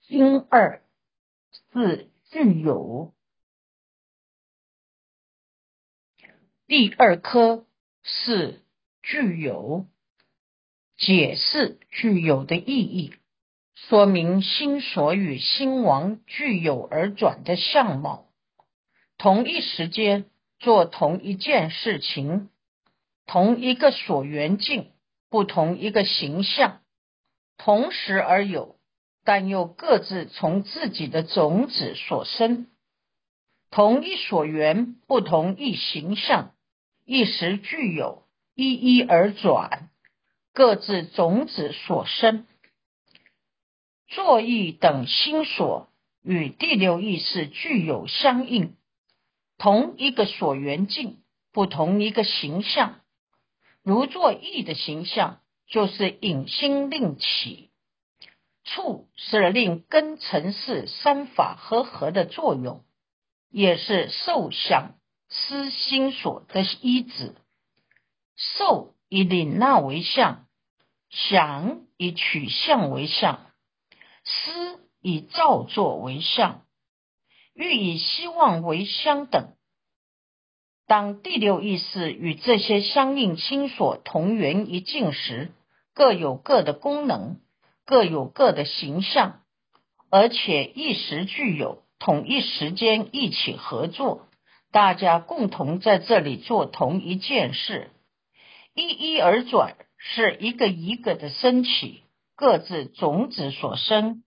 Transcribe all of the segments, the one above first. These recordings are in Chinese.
心二是具有，第二科是具有，解释具有的意义，说明心所与心王具有而转的相貌，同一时间做同一件事情，同一个所缘境，不同一个形象，同时而有。但又各自从自己的种子所生，同一所缘，不同一形象，一时具有，一一而转，各自种子所生，作意等心所与第六意识具有相应，同一个所缘境，不同一个形象，如作意的形象，就是引心令起。处是令根尘世三法合合的作用，也是受想思心所的依止。受以领纳为相，想以取相为相，思以造作为相，欲以希望为相等。当第六意识与这些相应心所同源一境时，各有各的功能。各有各的形象，而且一时具有，同一时间一起合作，大家共同在这里做同一件事，一一而转，是一个一个的升起，各自种子所生，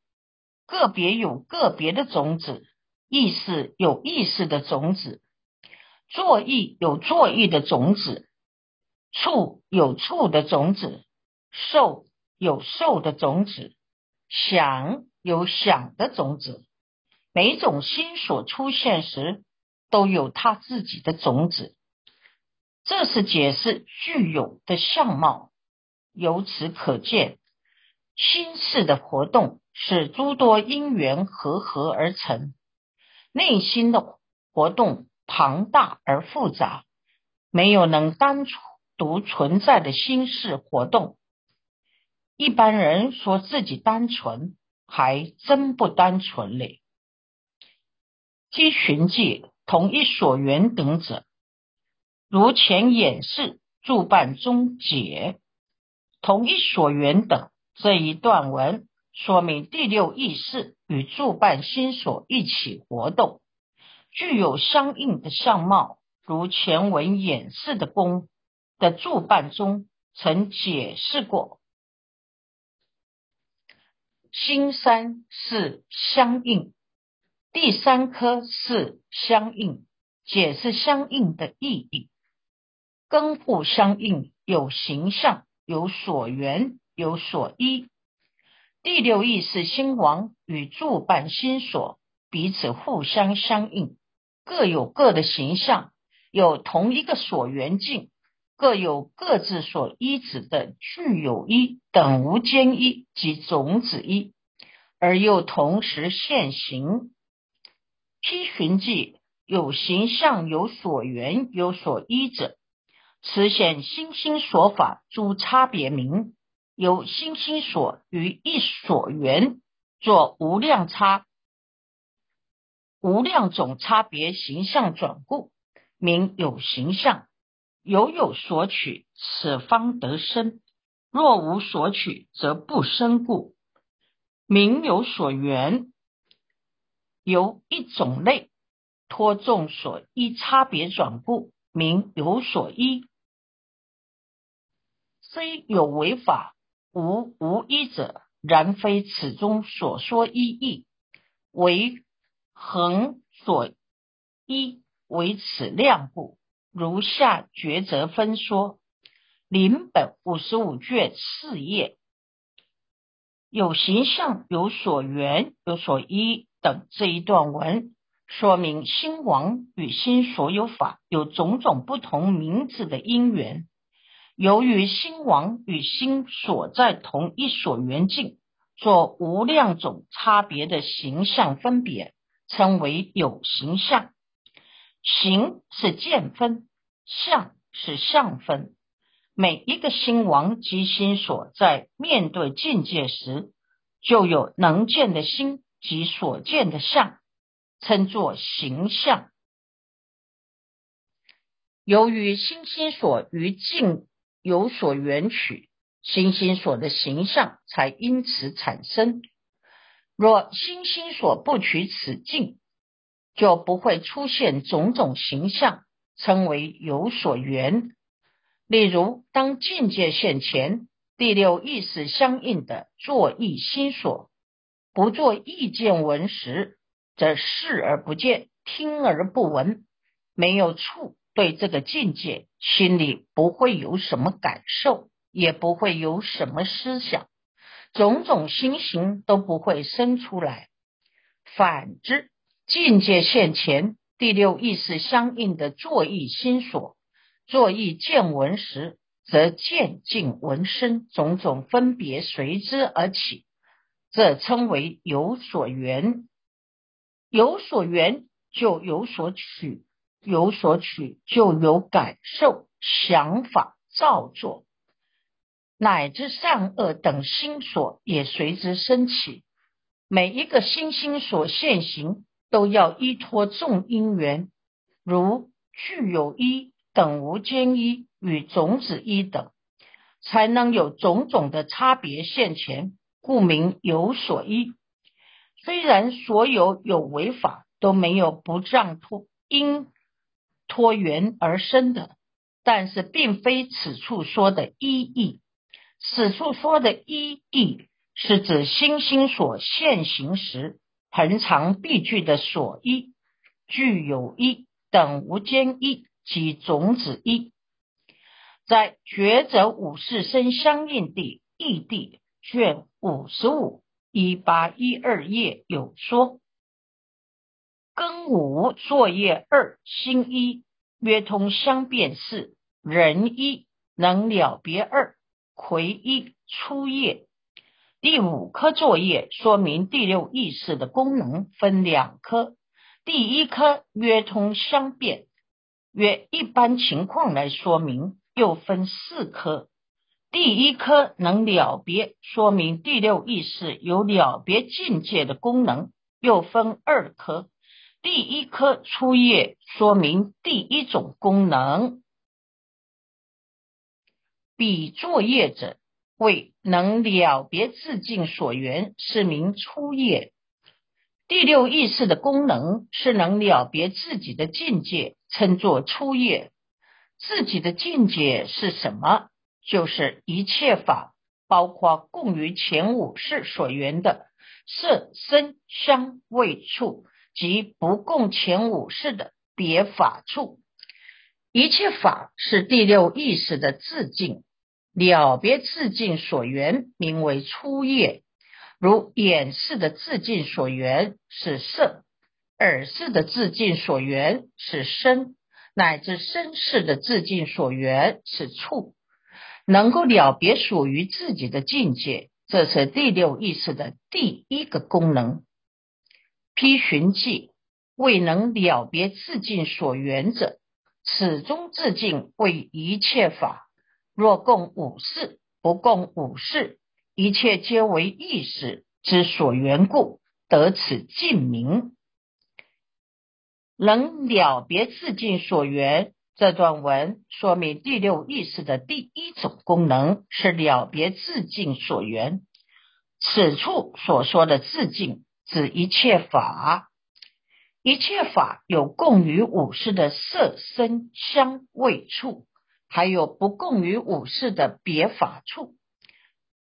个别有个别的种子，意识有意识的种子，作意有作意的种子，处有处的种子，受。有受的种子，想有想的种子，每种心所出现时，都有它自己的种子。这是解释具有的相貌。由此可见，心事的活动是诸多因缘合合而成，内心的活动庞大而复杂，没有能单独存在的心事活动。一般人说自己单纯，还真不单纯嘞。积寻迹同一所缘等者，如前演示助办中解同一所缘等这一段文，说明第六意识与助办心所一起活动，具有相应的相貌。如前文演示的功的助办中曾解释过。心三是相应，第三颗是相应，解释相应的意义。根互相应，有形象，有所缘，有所依。第六意识心王与助伴心所彼此互相相应，各有各的形象，有同一个所缘境。各有各自所依止的具有一等无间一及种子一，而又同时现行。批寻记有形象，有所缘，有所依者，此显心心所法诸差别名，由心心所与一所缘作无量差、无量种差别形象转故，名有形象。有有所取，此方得生；若无所取，则不生故。名有所缘，由一种类托众所依差别转故，名有所依。虽有为法，无无依者，然非此中所说依义，为恒所依，为此量故。如下抉择分说，临本五十五卷四页，有形象、有所缘、有所依等这一段文，说明心王与心所有法有种种不同名字的因缘。由于心王与心所在同一所缘境，做无量种差别的形象分别，称为有形象。形是见分，相是相分。每一个心王及心所在面对境界时，就有能见的心及所见的相，称作形象。由于心心所于境有所缘取，心心所的形象才因此产生。若心心所不取此境，就不会出现种种形象，称为有所缘。例如，当境界现前，第六意识相应的作意心所不做意见闻时，则视而不见，听而不闻，没有触，对这个境界，心里不会有什么感受，也不会有什么思想，种种心形都不会生出来。反之，境界现前，第六意识相应的作意心所，作意见闻时，则见境闻声，种种分别随之而起，这称为有所缘。有所缘就有所取，有所取就有感受、想法、造作，乃至善恶等心所也随之升起。每一个心心所现行。都要依托众因缘，如具有一等无间一与种子一等，才能有种种的差别现前，故名有所依。虽然所有有为法都没有不仗托因托缘而生的，但是并非此处说的一义。此处说的一义，是指心心所现行时。恒常必具的所依，具有一等无间一及种子一，在觉者五世生相应地异地卷五十五一八一二页有说：庚午作业二心一约通相变四人一能了别二魁一初业。第五科作业说明第六意识的功能分两科，第一科约通相变，约一般情况来说明，又分四科。第一科能了别，说明第六意识有了别境界的功能，又分二科。第一科初业说明第一种功能，比作业者。为能了别自境所缘，是名初业。第六意识的功能是能了别自己的境界，称作初业。自己的境界是什么？就是一切法，包括共于前五世所缘的色、声、香、味、触，及不共前五世的别法处。一切法是第六意识的自境。了别自尽所缘，名为初业。如眼视的自尽所缘是色，耳视的自尽所缘是声，乃至身视的自尽所缘是触。能够了别属于自己的境界，这是第六意识的第一个功能。批寻记未能了别自尽所缘者，始终自尽为一切法。若共五事，不共五事，一切皆为意识之所缘故，得此净名。能了别自境所缘，这段文说明第六意识的第一种功能是了别自境所缘。此处所说的自境，指一切法，一切法有共于五事的色、声、香、味、触。还有不共于五事的别法处，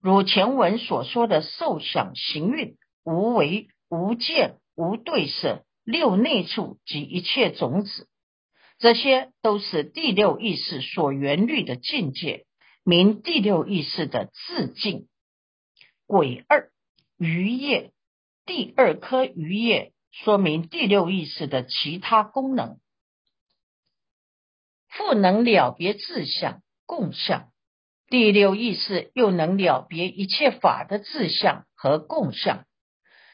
如前文所说的受想行蕴、无为、无见、无对色、六内处及一切种子，这些都是第六意识所缘虑的境界，名第六意识的自境。鬼二余业，第二颗余业说明第六意识的其他功能。复能了别自相共相，第六意识又能了别一切法的自相和共相。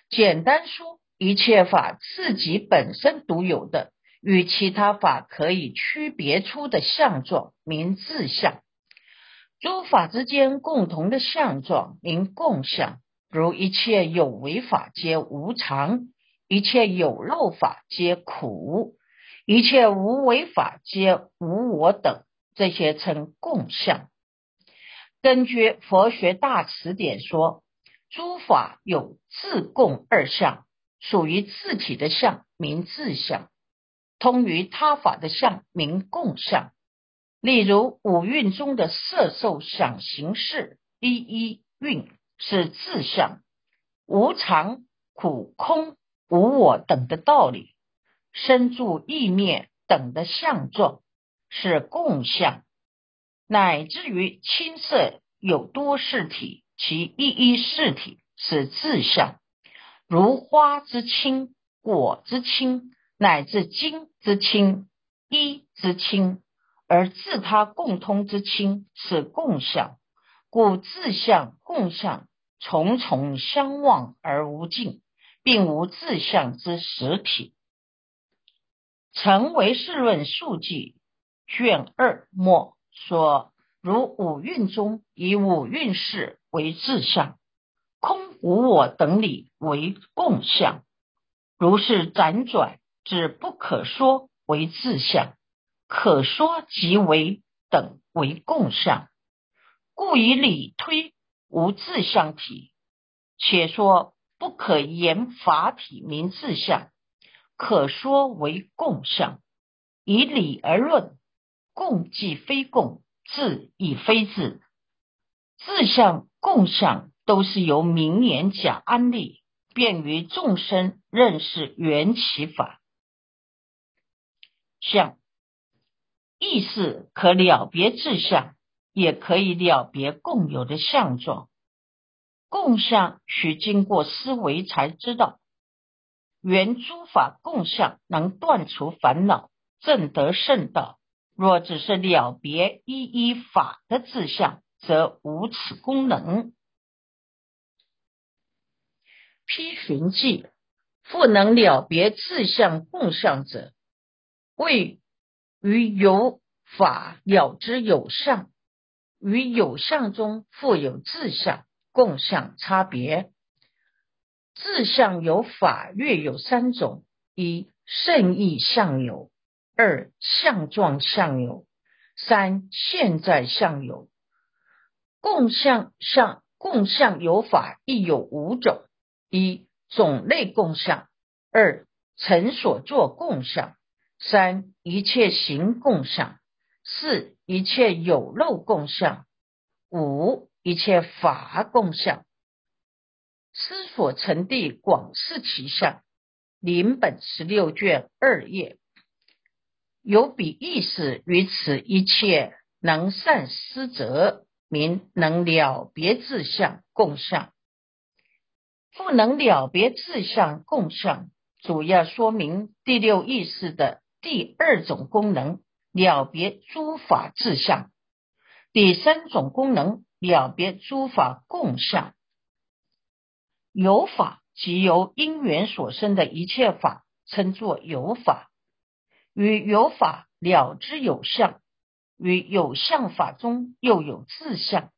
简单说，一切法自己本身独有的，与其他法可以区别出的相状，名自相；诸法之间共同的相状，名共相。如一切有为法皆无常，一切有漏法皆苦，一切无为法皆无我等，这些称共相。根据佛学大辞典说，诸法有自共二相，属于自体的相名自相，通于他法的相名共相。例如五蕴中的色、受、想、行、识一一蕴。是自相无常、苦、空、无我等的道理，身住意灭等的相状是共相，乃至于青色有多事体，其一一事体是自相，如花之青、果之青，乃至金之青、衣之青，而自他共通之青是共相，故自相共相。重重相望而无尽，并无自相之实体。成为世论数记卷二末说：如五蕴中，以五蕴事为自相，空无我等理为共相。如是辗转，至不可说为自相，可说即为等为共相。故以理推。无自相体，且说不可言法体名自相，可说为共相。以理而论，共即非共，自亦非自。自相、共相都是由名言假安立，便于众生认识缘起法。相意识可了别自相。也可以了别共有的相状，共相需经过思维才知道。原诸法共相能断除烦恼，正得圣道。若只是了别一一法的自相，则无此功能。批寻记复能了别自相共相者，谓于有法了之有相。与有相中复有自相共相差别。自相有法略有三种：一圣意相有；二相状相有；三现在相有。共相相共相有法亦有五种：一种类共相；二成所作共相；三一切行共相；四。一切有漏共相，五一切法共相。思所成地广示其相，临本十六卷二页，有彼意识于此一切能善思者，名能了别自相共相。不能了别自相共相，主要说明第六意识的第二种功能。了别诸法自相，第三种功能了别诸法共相。有法即由因缘所生的一切法，称作有法。与有法了之有相，与有相法中又有自相。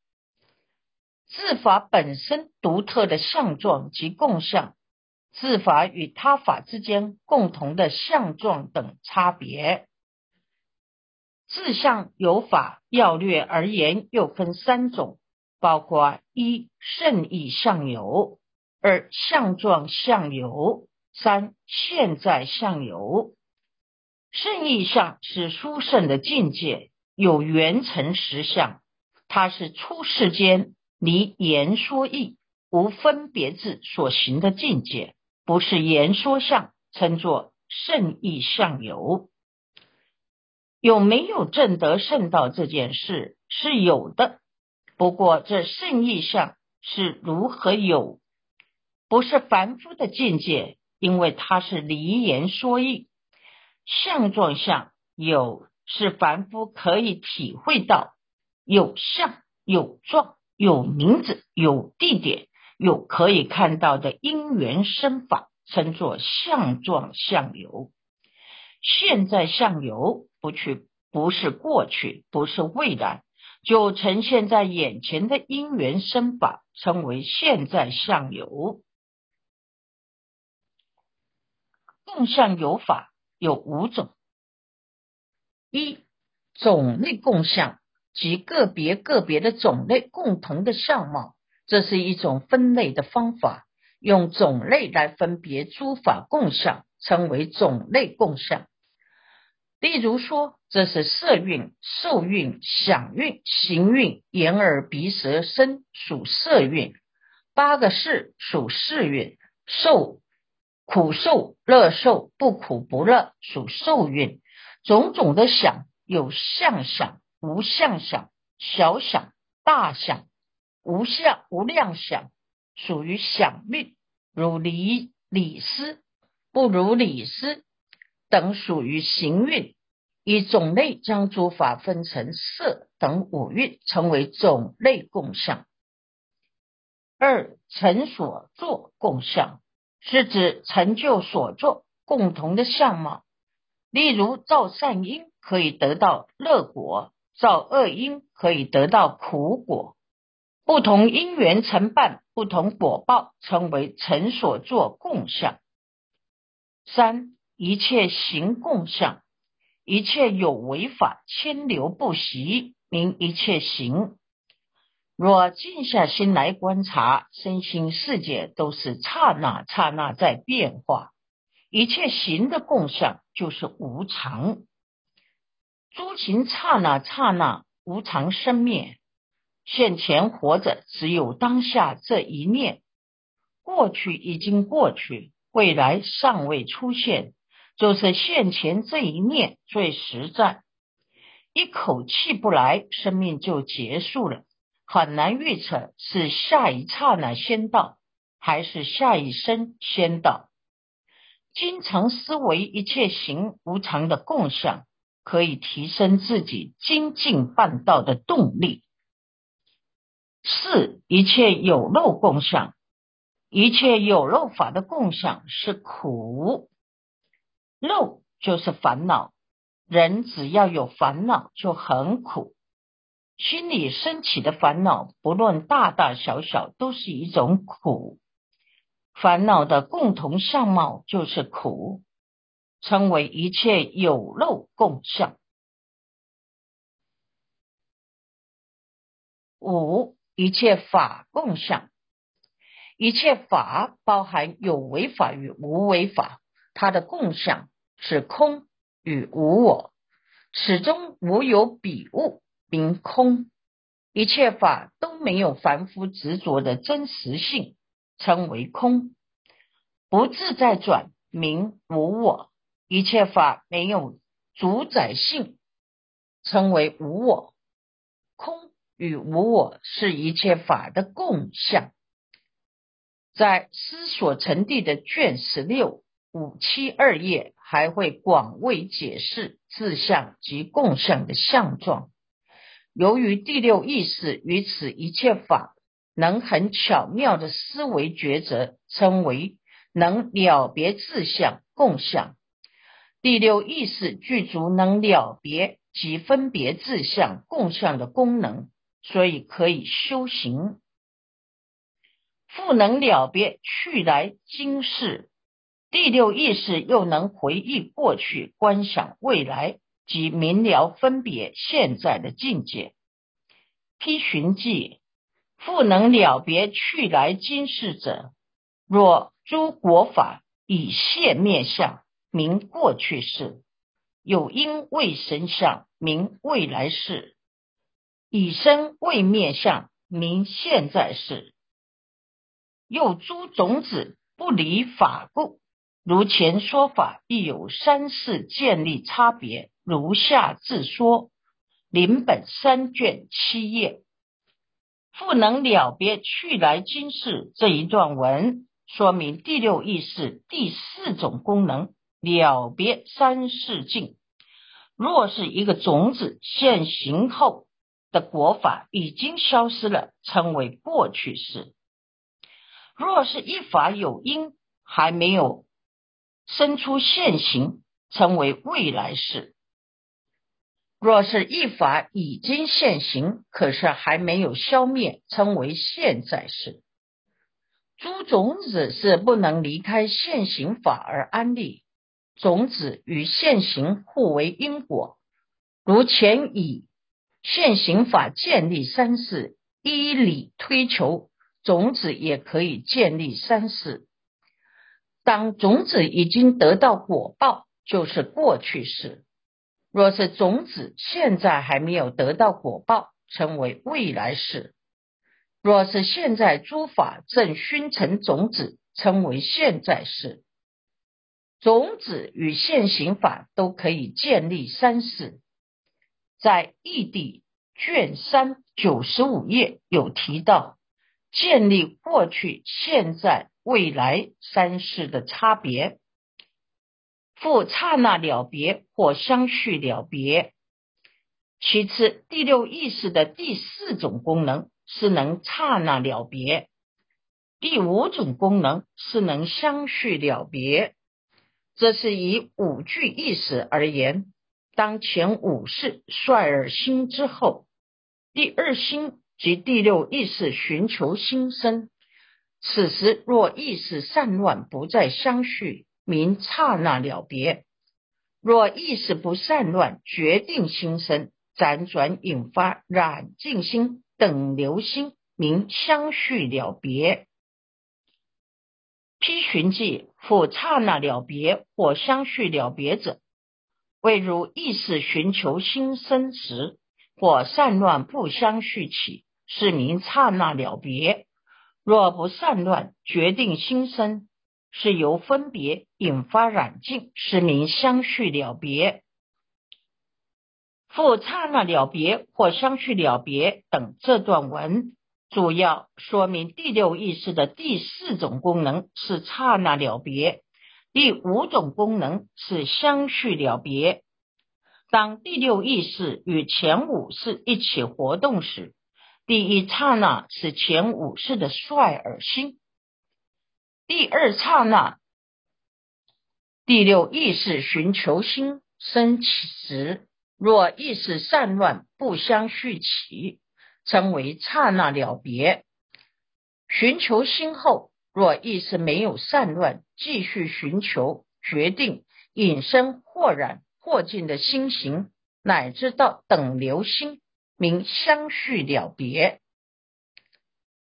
自法本身独特的相状及共相，自法与他法之间共同的相状等差别。自相有法要略而言，又分三种，包括一圣意相有，二相状相有，三现在相有。圣意相是殊胜的境界，有缘成实相，它是出世间离言说意无分别智所行的境界，不是言说相，称作圣意相有。有没有正得圣道这件事是有的，不过这圣意相是如何有？不是凡夫的境界，因为它是离言说意。相状相有是凡夫可以体会到，有相有状有名字有地点有可以看到的因缘生法，称作相状相有。现在相有。不去，不是过去，不是未来，就呈现在眼前的因缘生法，称为现在相有。共相有法有五种：一、种类共相，即个别个别的种类共同的相貌，这是一种分类的方法，用种类来分别诸法共相，称为种类共相。例如说，这是色蕴、受蕴、想蕴、行蕴、眼耳鼻舌身属色蕴，八个识属识蕴，受苦受、乐受、不苦不乐属受蕴，种种的想有相想、无相想、小想、大想、无相无量想，属于想蕴，如理理思，不如理思。等属于行运，以种类将诸法分成色等五蕴，称为种类共相。二成所作共相，是指成就所作共同的相貌。例如造善因可以得到乐果，造恶因可以得到苦果。不同因缘成办不同果报，称为成所作共相。三一切行共相，一切有为法千流不息，名一切行。若静下心来观察，身心世界都是刹那刹那在变化，一切行的共相就是无常。诸行刹那刹那无常生灭，现前活着只有当下这一念，过去已经过去，未来尚未出现。就是现前这一念最实在，一口气不来，生命就结束了，很难预测是下一刹那先到，还是下一生先到。经常思维一切行无常的共相，可以提升自己精进办道的动力。四一切有漏共相，一切有漏法的共相是苦。漏就是烦恼，人只要有烦恼就很苦。心里升起的烦恼，不论大大小小，都是一种苦。烦恼的共同相貌就是苦，称为一切有漏共相。五一切法共相，一切法包含有为法与无为法，它的共相。是空与无我，始终无有彼物，名空。一切法都没有凡夫执着的真实性，称为空。不自在转，名无我。一切法没有主宰性，称为无我。空与无我是一切法的共相。在思所成地的卷十六。五七二页还会广为解释自相及共相的相状。由于第六意识与此一切法能很巧妙的思维抉择，称为能了别自相共相。第六意识具足能了别及分别自相共相的功能，所以可以修行。复能了别去来今世。第六意识又能回忆过去、观想未来及明了分别现在的境界。批寻记复能了别去来今世者，若诸国法以现灭相，名过去世；有因未生相，名未来世；以生未灭相，名现在世。又诸种子不离法故。如前说法亦有三世建立差别，如下自说。临本三卷七页，复能了别去来今世这一段文，说明第六意识第四种功能了别三世境。若是一个种子现行后的果法已经消失了，称为过去式；若是一法有因还没有。生出现行，称为未来世。若是一法已经现行，可是还没有消灭，称为现在式。诸种子是不能离开现行法而安立，种子与现行互为因果。如前以现行法建立三世，依理推求，种子也可以建立三世。当种子已经得到果报，就是过去式；若是种子现在还没有得到果报，称为未来式；若是现在诸法正熏成种子，称为现在式。种子与现行法都可以建立三世。在异地卷三九十五页有提到，建立过去、现在。未来三世的差别，复刹那了别或相续了别。其次，第六意识的第四种功能是能刹那了别；第五种功能是能相续了别。这是以五句意识而言，当前五世率尔心之后，第二心及第六意识寻求心生。此时若意识散乱，不再相续，名刹那了别；若意识不散乱，决定心生，辗转引发染净心等流心，名相续了别。批寻记复刹那了别或相续了别者，未如意识寻求心生时，或散乱不相续起，是名刹那了别。若不散乱，决定心生，是由分别引发染净，是名相续了别。复刹那了别或相续了别等这段文，主要说明第六意识的第四种功能是刹那了别，第五种功能是相续了别。当第六意识与前五识一起活动时。第一刹那是前五世的率尔心，第二刹那第六意识寻求心生起时，若意识散乱不相续起，称为刹那了别。寻求心后，若意识没有散乱，继续寻求，决定引生或然或尽的心行，乃至到等流心。名相续了别，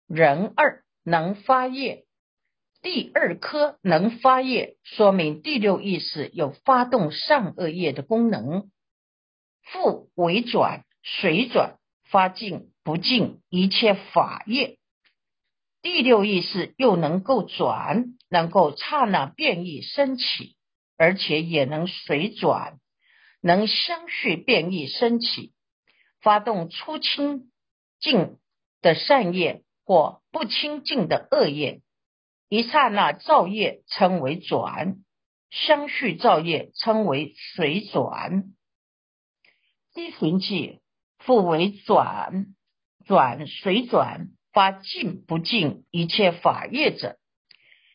人二能发业，第二颗能发业，说明第六意识有发动善恶业的功能。复为转水转发尽不尽一切法业，第六意识又能够转，能够刹那变异升起，而且也能水转，能相续变异升起。发动出清净的善业或不清净的恶业，一刹那造业称为转，相续造业称为水转。一循记复为转，转水转发尽不尽一切法业者，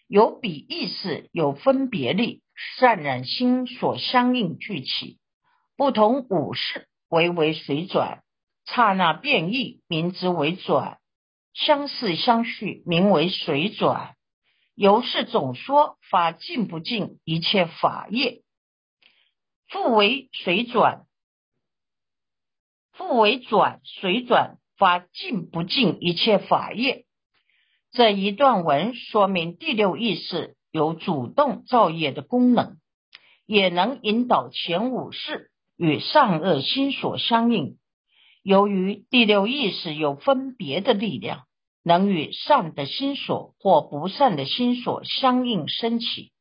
有比意识有分别力，善染心所相应聚起，不同五事。为为水转，刹那变异，名之为转；相似相续，名为水转。由是总说法尽不尽一切法业，复为水转，复为转水转法尽不尽一切法业。这一段文说明第六意识有主动造业的功能，也能引导前五世。与善恶心所相应，由于第六意识有分别的力量，能与善的心所或不善的心所相应升起，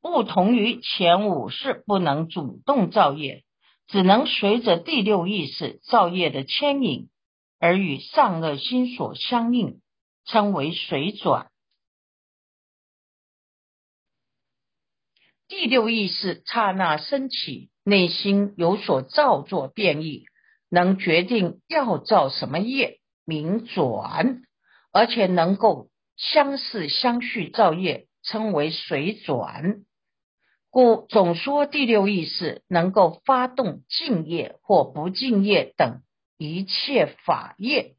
不同于前五世不能主动造业，只能随着第六意识造业的牵引而与善恶心所相应，称为水转。第六意识刹那升起。内心有所造作变异，能决定要造什么业，名转，而且能够相似相续造业，称为水转。故总说第六意识能够发动敬业或不敬业等一切法业，